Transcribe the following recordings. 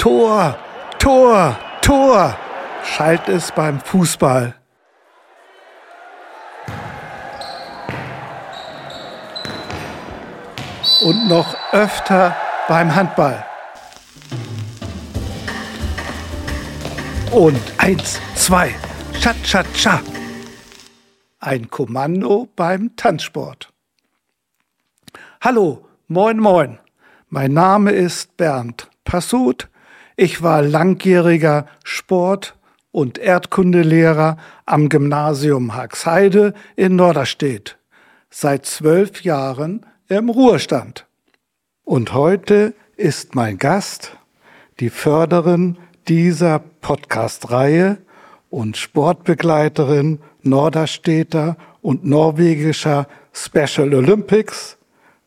Tor, Tor, Tor, schallt es beim Fußball. Und noch öfter beim Handball. Und eins, zwei, Cha, cha, cha. Ein Kommando beim Tanzsport. Hallo, moin, moin. Mein Name ist Bernd Passut. Ich war langjähriger Sport- und Erdkundelehrer am Gymnasium Haxheide in Norderstedt. Seit zwölf Jahren im Ruhestand. Und heute ist mein Gast die Förderin dieser Podcast-Reihe und Sportbegleiterin Norderstädter und norwegischer Special Olympics,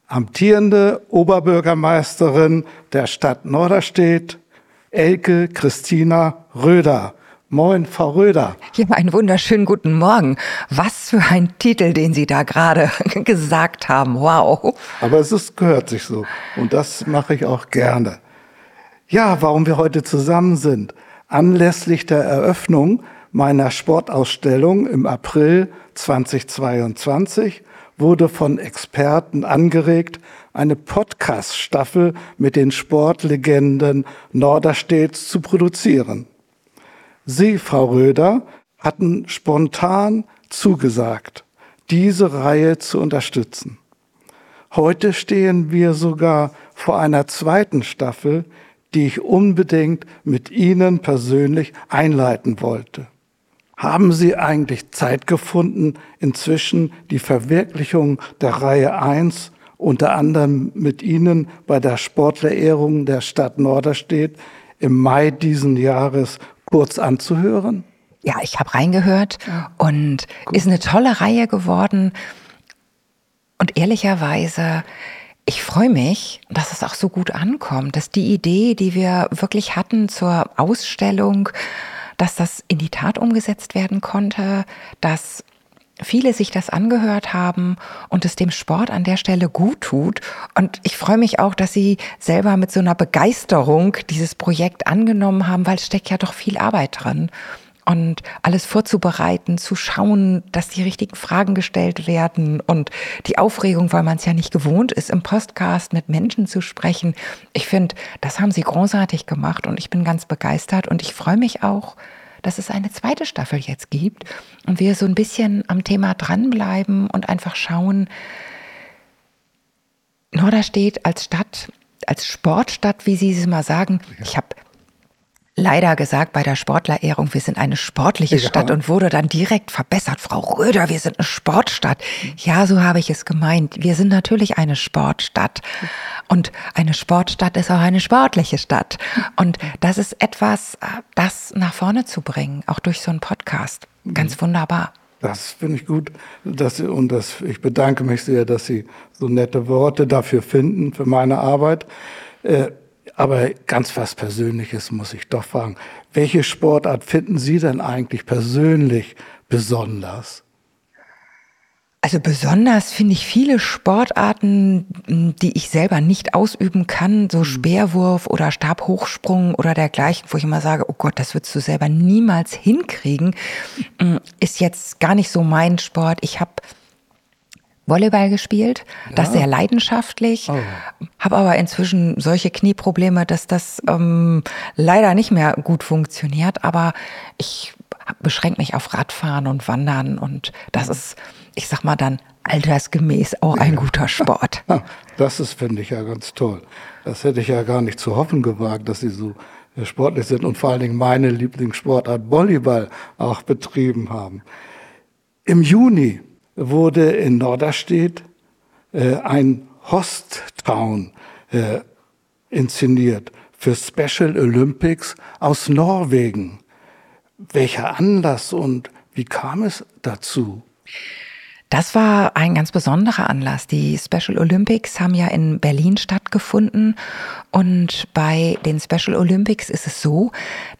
amtierende Oberbürgermeisterin der Stadt Norderstedt, Elke Christina Röder. Moin, Frau Röder. Ja, einen wunderschönen guten Morgen. Was für ein Titel, den Sie da gerade gesagt haben. Wow. Aber es ist, gehört sich so. Und das mache ich auch gerne. Ja, warum wir heute zusammen sind. Anlässlich der Eröffnung meiner Sportausstellung im April 2022 wurde von Experten angeregt, eine Podcast-Staffel mit den Sportlegenden Norderstedts zu produzieren. Sie, Frau Röder, hatten spontan zugesagt, diese Reihe zu unterstützen. Heute stehen wir sogar vor einer zweiten Staffel, die ich unbedingt mit Ihnen persönlich einleiten wollte. Haben Sie eigentlich Zeit gefunden, inzwischen die Verwirklichung der Reihe 1 unter anderem mit Ihnen bei der Sportlerehrung der Stadt Norderstedt im Mai diesen Jahres kurz anzuhören? Ja, ich habe reingehört und Gut. ist eine tolle Reihe geworden. Und ehrlicherweise, ich freue mich, dass es auch so gut ankommt, dass die Idee, die wir wirklich hatten zur Ausstellung, dass das in die Tat umgesetzt werden konnte, dass viele sich das angehört haben und es dem Sport an der Stelle gut tut. Und ich freue mich auch, dass Sie selber mit so einer Begeisterung dieses Projekt angenommen haben, weil es steckt ja doch viel Arbeit drin und alles vorzubereiten, zu schauen, dass die richtigen Fragen gestellt werden und die Aufregung, weil man es ja nicht gewohnt ist, im Podcast mit Menschen zu sprechen. Ich finde, das haben sie großartig gemacht und ich bin ganz begeistert und ich freue mich auch, dass es eine zweite Staffel jetzt gibt und wir so ein bisschen am Thema dranbleiben und einfach schauen, Norderstedt als Stadt, als Sportstadt, wie Sie es mal sagen. Ich habe leider gesagt bei der Sportlerehrung, wir sind eine sportliche ja. Stadt und wurde dann direkt verbessert. Frau Röder, wir sind eine Sportstadt. Ja, so habe ich es gemeint. Wir sind natürlich eine Sportstadt. Und eine Sportstadt ist auch eine sportliche Stadt. Und das ist etwas, das nach vorne zu bringen, auch durch so einen Podcast. Ganz mhm. wunderbar. Das finde ich gut. Dass, und das, ich bedanke mich sehr, dass Sie so nette Worte dafür finden, für meine Arbeit. Äh, aber ganz was Persönliches muss ich doch fragen. Welche Sportart finden Sie denn eigentlich persönlich besonders? Also besonders finde ich viele Sportarten, die ich selber nicht ausüben kann, so mhm. Speerwurf oder Stabhochsprung oder dergleichen, wo ich immer sage, oh Gott, das würdest du selber niemals hinkriegen, ist jetzt gar nicht so mein Sport. Ich habe Volleyball gespielt, ja. das sehr leidenschaftlich, oh. habe aber inzwischen solche Knieprobleme, dass das ähm, leider nicht mehr gut funktioniert. Aber ich beschränke mich auf Radfahren und Wandern und das ist, ich sag mal dann altersgemäß auch ein guter Sport. Das ist, finde ich ja ganz toll. Das hätte ich ja gar nicht zu hoffen gewagt, dass Sie so äh, sportlich sind und vor allen Dingen meine Lieblingssportart Volleyball auch betrieben haben. Im Juni wurde in Norderstedt äh, ein Host-Town äh, inszeniert für Special Olympics aus Norwegen. Welcher Anlass und wie kam es dazu? Das war ein ganz besonderer Anlass. Die Special Olympics haben ja in Berlin stattgefunden und bei den Special Olympics ist es so,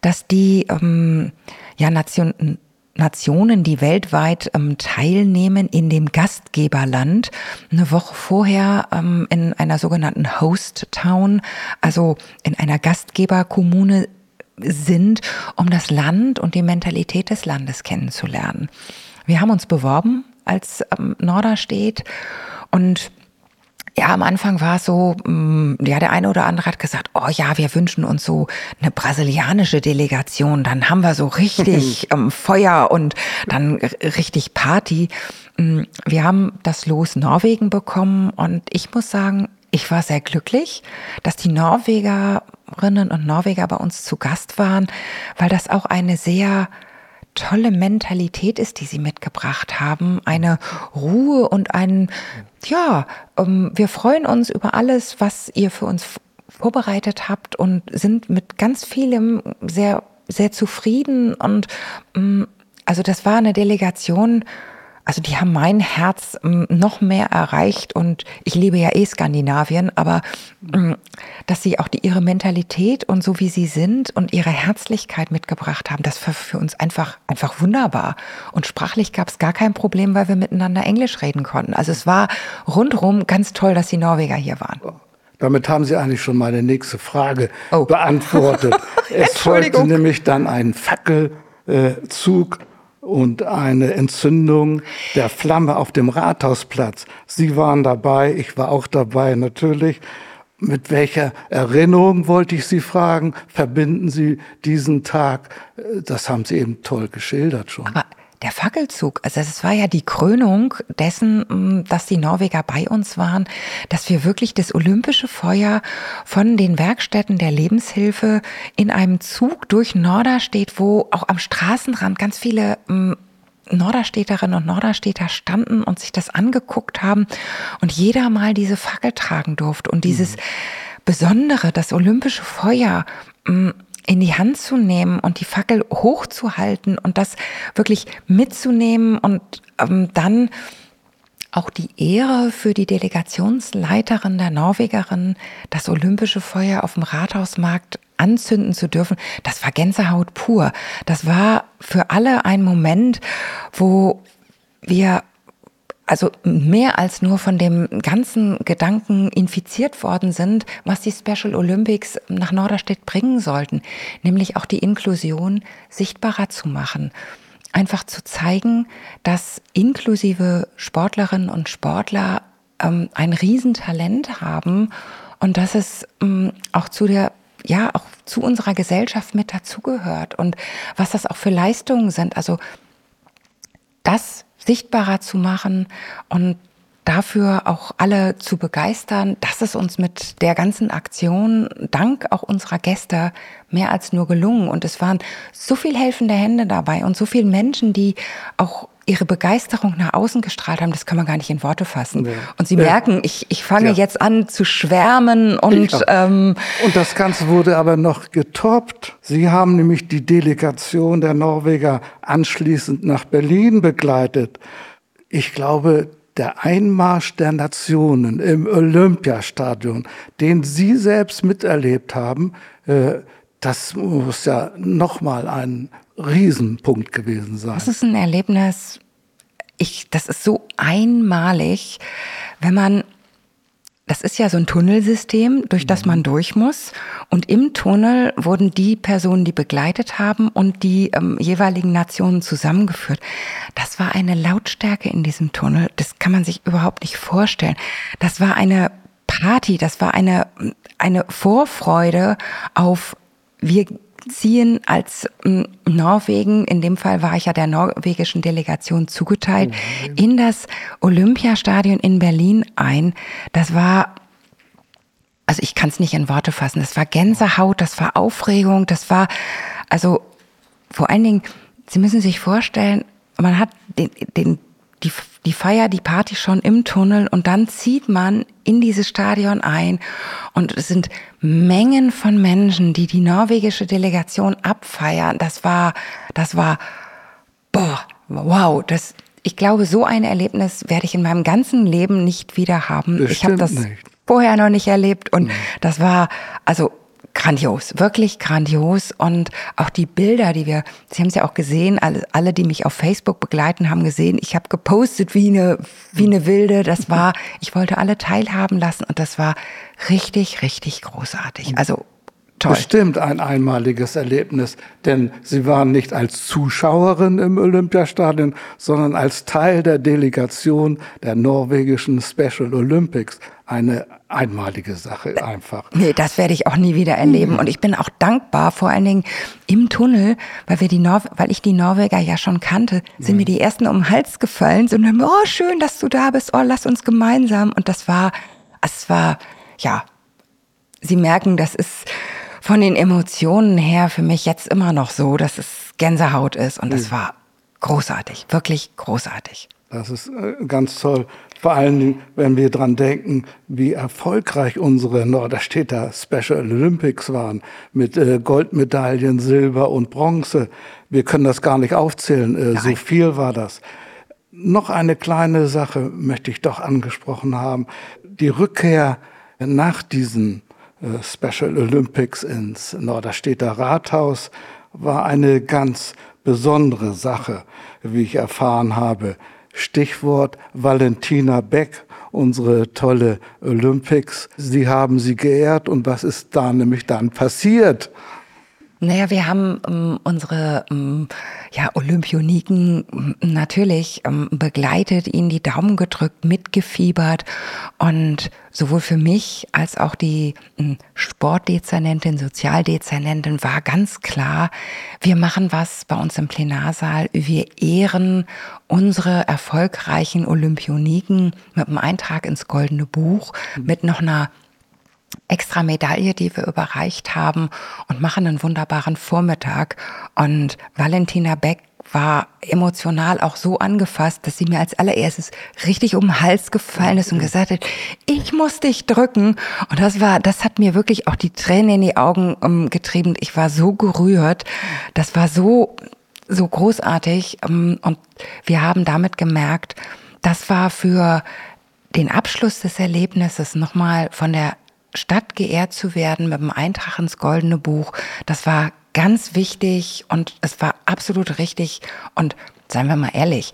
dass die ähm, ja, Nation, Nationen, die weltweit ähm, teilnehmen in dem Gastgeberland. Eine Woche vorher ähm, in einer sogenannten Host Town, also in einer Gastgeberkommune sind, um das Land und die Mentalität des Landes kennenzulernen. Wir haben uns beworben als ähm, Norderstedt und ja, am Anfang war es so, mm, ja, der eine oder andere hat gesagt, oh ja, wir wünschen uns so eine brasilianische Delegation, dann haben wir so richtig ähm, Feuer und dann richtig Party. Mm, wir haben das Los Norwegen bekommen und ich muss sagen, ich war sehr glücklich, dass die Norwegerinnen und Norweger bei uns zu Gast waren, weil das auch eine sehr tolle Mentalität ist, die sie mitgebracht haben. Eine Ruhe und ein, ja, ähm, wir freuen uns über alles, was ihr für uns vorbereitet habt und sind mit ganz vielem sehr, sehr zufrieden. Und ähm, also das war eine Delegation, also die haben mein Herz ähm, noch mehr erreicht und ich liebe ja eh Skandinavien, aber ähm, dass sie auch die, ihre Mentalität und so wie sie sind und ihre Herzlichkeit mitgebracht haben, das war für uns einfach, einfach wunderbar. Und sprachlich gab es gar kein Problem, weil wir miteinander Englisch reden konnten. Also es war rundherum ganz toll, dass die Norweger hier waren. Damit haben Sie eigentlich schon meine nächste Frage oh. beantwortet. es folgte nämlich dann ein Fackelzug und eine Entzündung der Flamme auf dem Rathausplatz. Sie waren dabei, ich war auch dabei natürlich. Mit welcher Erinnerung wollte ich Sie fragen? Verbinden Sie diesen Tag? Das haben Sie eben toll geschildert schon. Aber der Fackelzug, also es war ja die Krönung dessen, mm, dass die Norweger bei uns waren, dass wir wirklich das olympische Feuer von den Werkstätten der Lebenshilfe in einem Zug durch Norderstedt, wo auch am Straßenrand ganz viele mm, Norderstädterinnen und Norderstädter standen und sich das angeguckt haben und jeder mal diese Fackel tragen durfte und dieses mhm. Besondere, das olympische Feuer, mm, in die Hand zu nehmen und die Fackel hochzuhalten und das wirklich mitzunehmen und ähm, dann auch die Ehre für die Delegationsleiterin der Norwegerin, das olympische Feuer auf dem Rathausmarkt anzünden zu dürfen, das war Gänsehaut pur. Das war für alle ein Moment, wo wir also mehr als nur von dem ganzen Gedanken infiziert worden sind, was die Special Olympics nach Norderstedt bringen sollten, nämlich auch die Inklusion sichtbarer zu machen. Einfach zu zeigen, dass inklusive Sportlerinnen und Sportler ähm, ein Riesentalent haben und dass es ähm, auch zu der ja auch zu unserer Gesellschaft mit dazugehört und was das auch für Leistungen sind. Also das sichtbarer zu machen und dafür auch alle zu begeistern. Das ist uns mit der ganzen Aktion, dank auch unserer Gäste, mehr als nur gelungen. Und es waren so viel helfende Hände dabei und so viele Menschen, die auch ihre Begeisterung nach außen gestrahlt haben, das kann man gar nicht in Worte fassen. Nee. Und Sie nee. merken, ich, ich fange ja. jetzt an zu schwärmen und ähm, und das Ganze wurde aber noch getoppt. Sie haben nämlich die Delegation der Norweger anschließend nach Berlin begleitet. Ich glaube, der Einmarsch der Nationen im Olympiastadion, den Sie selbst miterlebt haben, äh, das muss ja nochmal ein Riesenpunkt gewesen sein. Das ist ein Erlebnis, ich, das ist so einmalig, wenn man, das ist ja so ein Tunnelsystem, durch das man durch muss. Und im Tunnel wurden die Personen, die begleitet haben und die ähm, jeweiligen Nationen zusammengeführt. Das war eine Lautstärke in diesem Tunnel, das kann man sich überhaupt nicht vorstellen. Das war eine Party, das war eine, eine Vorfreude auf wir ziehen als hm, Norwegen, in dem Fall war ich ja der norwegischen Delegation zugeteilt, mhm. in das Olympiastadion in Berlin ein. Das war also ich kann es nicht in Worte fassen. Das war Gänsehaut, das war Aufregung, das war, also vor allen Dingen, Sie müssen sich vorstellen, man hat den, den die, die Feier, die Party schon im Tunnel und dann zieht man in dieses Stadion ein und es sind Mengen von Menschen, die die norwegische Delegation abfeiern. Das war, das war, boah, wow, das, ich glaube, so ein Erlebnis werde ich in meinem ganzen Leben nicht wieder haben. Das ich habe das nicht. vorher noch nicht erlebt und mhm. das war, also grandios, wirklich grandios. Und auch die Bilder, die wir, Sie haben es ja auch gesehen, alle, alle, die mich auf Facebook begleiten, haben gesehen, ich habe gepostet wie eine, wie eine Wilde. Das war, ich wollte alle teilhaben lassen und das war richtig, richtig großartig. Also Toll. Bestimmt ein einmaliges Erlebnis, denn Sie waren nicht als Zuschauerin im Olympiastadion, sondern als Teil der Delegation der norwegischen Special Olympics. Eine einmalige Sache einfach. Nee, das werde ich auch nie wieder erleben. Und ich bin auch dankbar, vor allen Dingen im Tunnel, weil wir die Nor weil ich die Norweger ja schon kannte, sind mir die ersten um den Hals gefallen, und dann, oh, schön, dass du da bist, oh, lass uns gemeinsam. Und das war, es war, ja, Sie merken, das ist, von den Emotionen her für mich jetzt immer noch so, dass es Gänsehaut ist und es mhm. war großartig, wirklich großartig. Das ist äh, ganz toll. Vor allen Dingen, wenn wir dran denken, wie erfolgreich unsere Norderstädter Special Olympics waren mit äh, Goldmedaillen, Silber und Bronze. Wir können das gar nicht aufzählen. Äh, so viel war das. Noch eine kleine Sache möchte ich doch angesprochen haben. Die Rückkehr nach diesen Special Olympics ins Norderstedter Rathaus war eine ganz besondere Sache, wie ich erfahren habe. Stichwort Valentina Beck, unsere tolle Olympics. Sie haben sie geehrt und was ist da nämlich dann passiert? Naja, wir haben ähm, unsere ähm, ja, Olympioniken ähm, natürlich ähm, begleitet, ihnen die Daumen gedrückt, mitgefiebert und sowohl für mich als auch die ähm, Sportdezernentin, Sozialdezernentin war ganz klar, wir machen was bei uns im Plenarsaal, wir ehren unsere erfolgreichen Olympioniken mit einem Eintrag ins Goldene Buch, mit noch einer extra Medaille, die wir überreicht haben und machen einen wunderbaren Vormittag. Und Valentina Beck war emotional auch so angefasst, dass sie mir als allererstes richtig um den Hals gefallen ist und gesagt hat, ich muss dich drücken. Und das war, das hat mir wirklich auch die Tränen in die Augen ähm, getrieben. Ich war so gerührt. Das war so, so großartig. Ähm, und wir haben damit gemerkt, das war für den Abschluss des Erlebnisses nochmal von der Stadt geehrt zu werden mit dem Eintrag ins Goldene Buch, das war ganz wichtig und es war absolut richtig. Und seien wir mal ehrlich,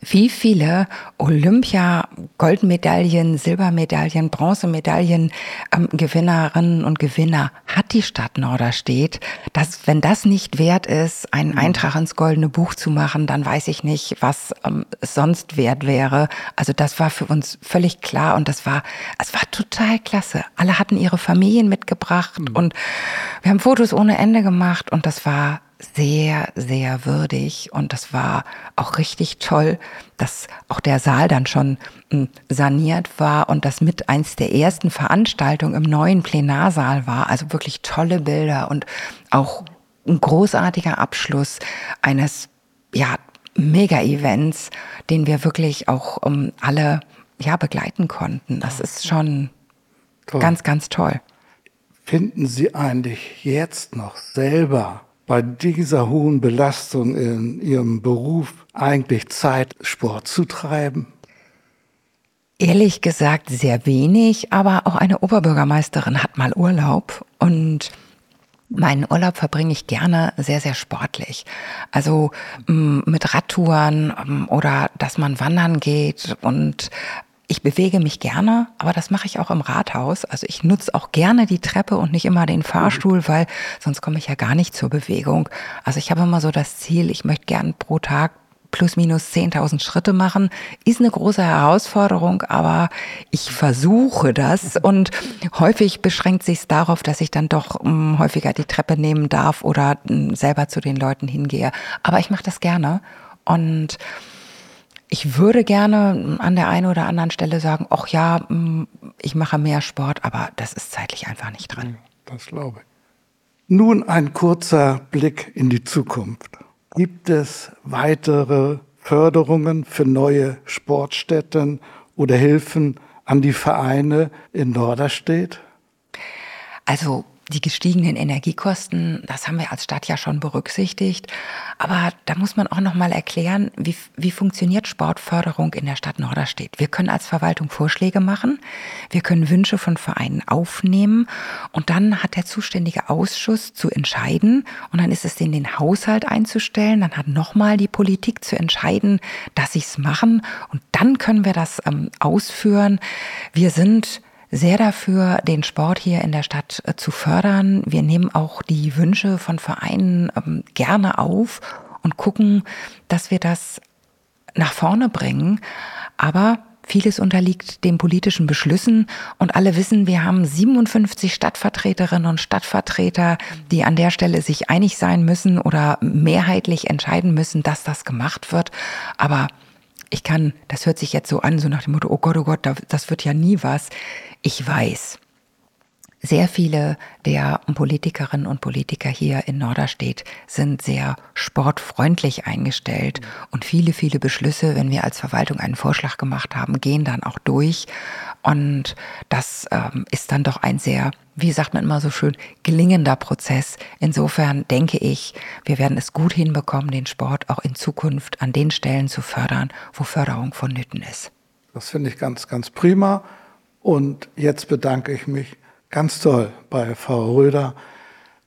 wie viele Olympia-Goldmedaillen, Silbermedaillen, Bronzemedaillen ähm, Gewinnerinnen und Gewinner hat die Stadt Norderstedt, dass wenn das nicht wert ist, einen mhm. Eintrag ins Goldene Buch zu machen, dann weiß ich nicht, was ähm, es sonst wert wäre. Also das war für uns völlig klar und das war, es war total klasse. Alle hatten ihre Familien mitgebracht mhm. und wir haben Fotos ohne Ende gemacht und das war sehr, sehr würdig und das war auch richtig toll, dass auch der Saal dann schon hm, saniert war und das mit eins der ersten Veranstaltungen im neuen Plenarsaal war. Also wirklich tolle Bilder und auch ein großartiger Abschluss eines, ja, Mega-Events, den wir wirklich auch um, alle, ja, begleiten konnten. Das ist schon toll. ganz, ganz toll. Finden Sie eigentlich jetzt noch selber bei dieser hohen Belastung in Ihrem Beruf eigentlich Zeit, Sport zu treiben? Ehrlich gesagt sehr wenig, aber auch eine Oberbürgermeisterin hat mal Urlaub und Meinen Urlaub verbringe ich gerne sehr, sehr sportlich. Also mit Radtouren oder dass man wandern geht und ich bewege mich gerne, aber das mache ich auch im Rathaus. Also ich nutze auch gerne die Treppe und nicht immer den Fahrstuhl, weil sonst komme ich ja gar nicht zur Bewegung. Also ich habe immer so das Ziel, ich möchte gern pro Tag plus minus 10.000 Schritte machen. Ist eine große Herausforderung, aber ich versuche das und häufig beschränkt sich es darauf, dass ich dann doch hm, häufiger die Treppe nehmen darf oder hm, selber zu den Leuten hingehe. Aber ich mache das gerne und ich würde gerne an der einen oder anderen Stelle sagen, ach ja, mm, ich mache mehr Sport, aber das ist zeitlich einfach nicht dran. Das glaube ich. Nun ein kurzer Blick in die Zukunft. Gibt es weitere Förderungen für neue Sportstätten oder Hilfen an die Vereine in Norderstedt? Also die gestiegenen Energiekosten, das haben wir als Stadt ja schon berücksichtigt. Aber da muss man auch noch mal erklären, wie, wie funktioniert Sportförderung in der Stadt Norderstedt. Wir können als Verwaltung Vorschläge machen, wir können Wünsche von Vereinen aufnehmen und dann hat der zuständige Ausschuss zu entscheiden und dann ist es in den Haushalt einzustellen, dann hat noch mal die Politik zu entscheiden, dass sie es machen und dann können wir das ähm, ausführen. Wir sind sehr dafür, den Sport hier in der Stadt äh, zu fördern. Wir nehmen auch die Wünsche von Vereinen ähm, gerne auf und gucken, dass wir das nach vorne bringen. Aber Vieles unterliegt den politischen Beschlüssen und alle wissen, wir haben 57 Stadtvertreterinnen und Stadtvertreter, die an der Stelle sich einig sein müssen oder mehrheitlich entscheiden müssen, dass das gemacht wird. Aber ich kann, das hört sich jetzt so an, so nach dem Motto, oh Gott, oh Gott, das wird ja nie was. Ich weiß, sehr viele der Politikerinnen und Politiker hier in Norderstedt sind sehr sportfreundlich eingestellt und viele, viele Beschlüsse, wenn wir als Verwaltung einen Vorschlag gemacht haben, gehen dann auch durch. Und das ähm, ist dann doch ein sehr, wie sagt man immer so schön, gelingender Prozess. Insofern denke ich, wir werden es gut hinbekommen, den Sport auch in Zukunft an den Stellen zu fördern, wo Förderung vonnöten ist. Das finde ich ganz, ganz prima. Und jetzt bedanke ich mich ganz toll bei Frau Röder,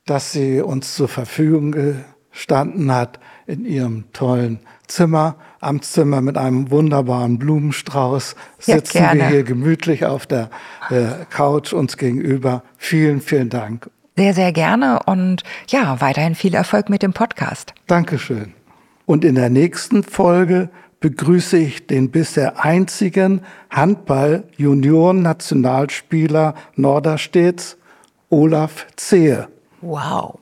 dass sie uns zur Verfügung gestanden hat in ihrem tollen Zimmer, Amtszimmer mit einem wunderbaren Blumenstrauß. Sitzen ja, wir hier gemütlich auf der äh, Couch uns gegenüber. Vielen, vielen Dank. Sehr, sehr gerne und ja, weiterhin viel Erfolg mit dem Podcast. Dankeschön. Und in der nächsten Folge begrüße ich den bisher einzigen Handball-Junioren-Nationalspieler Norderstedts, Olaf Zehe. Wow.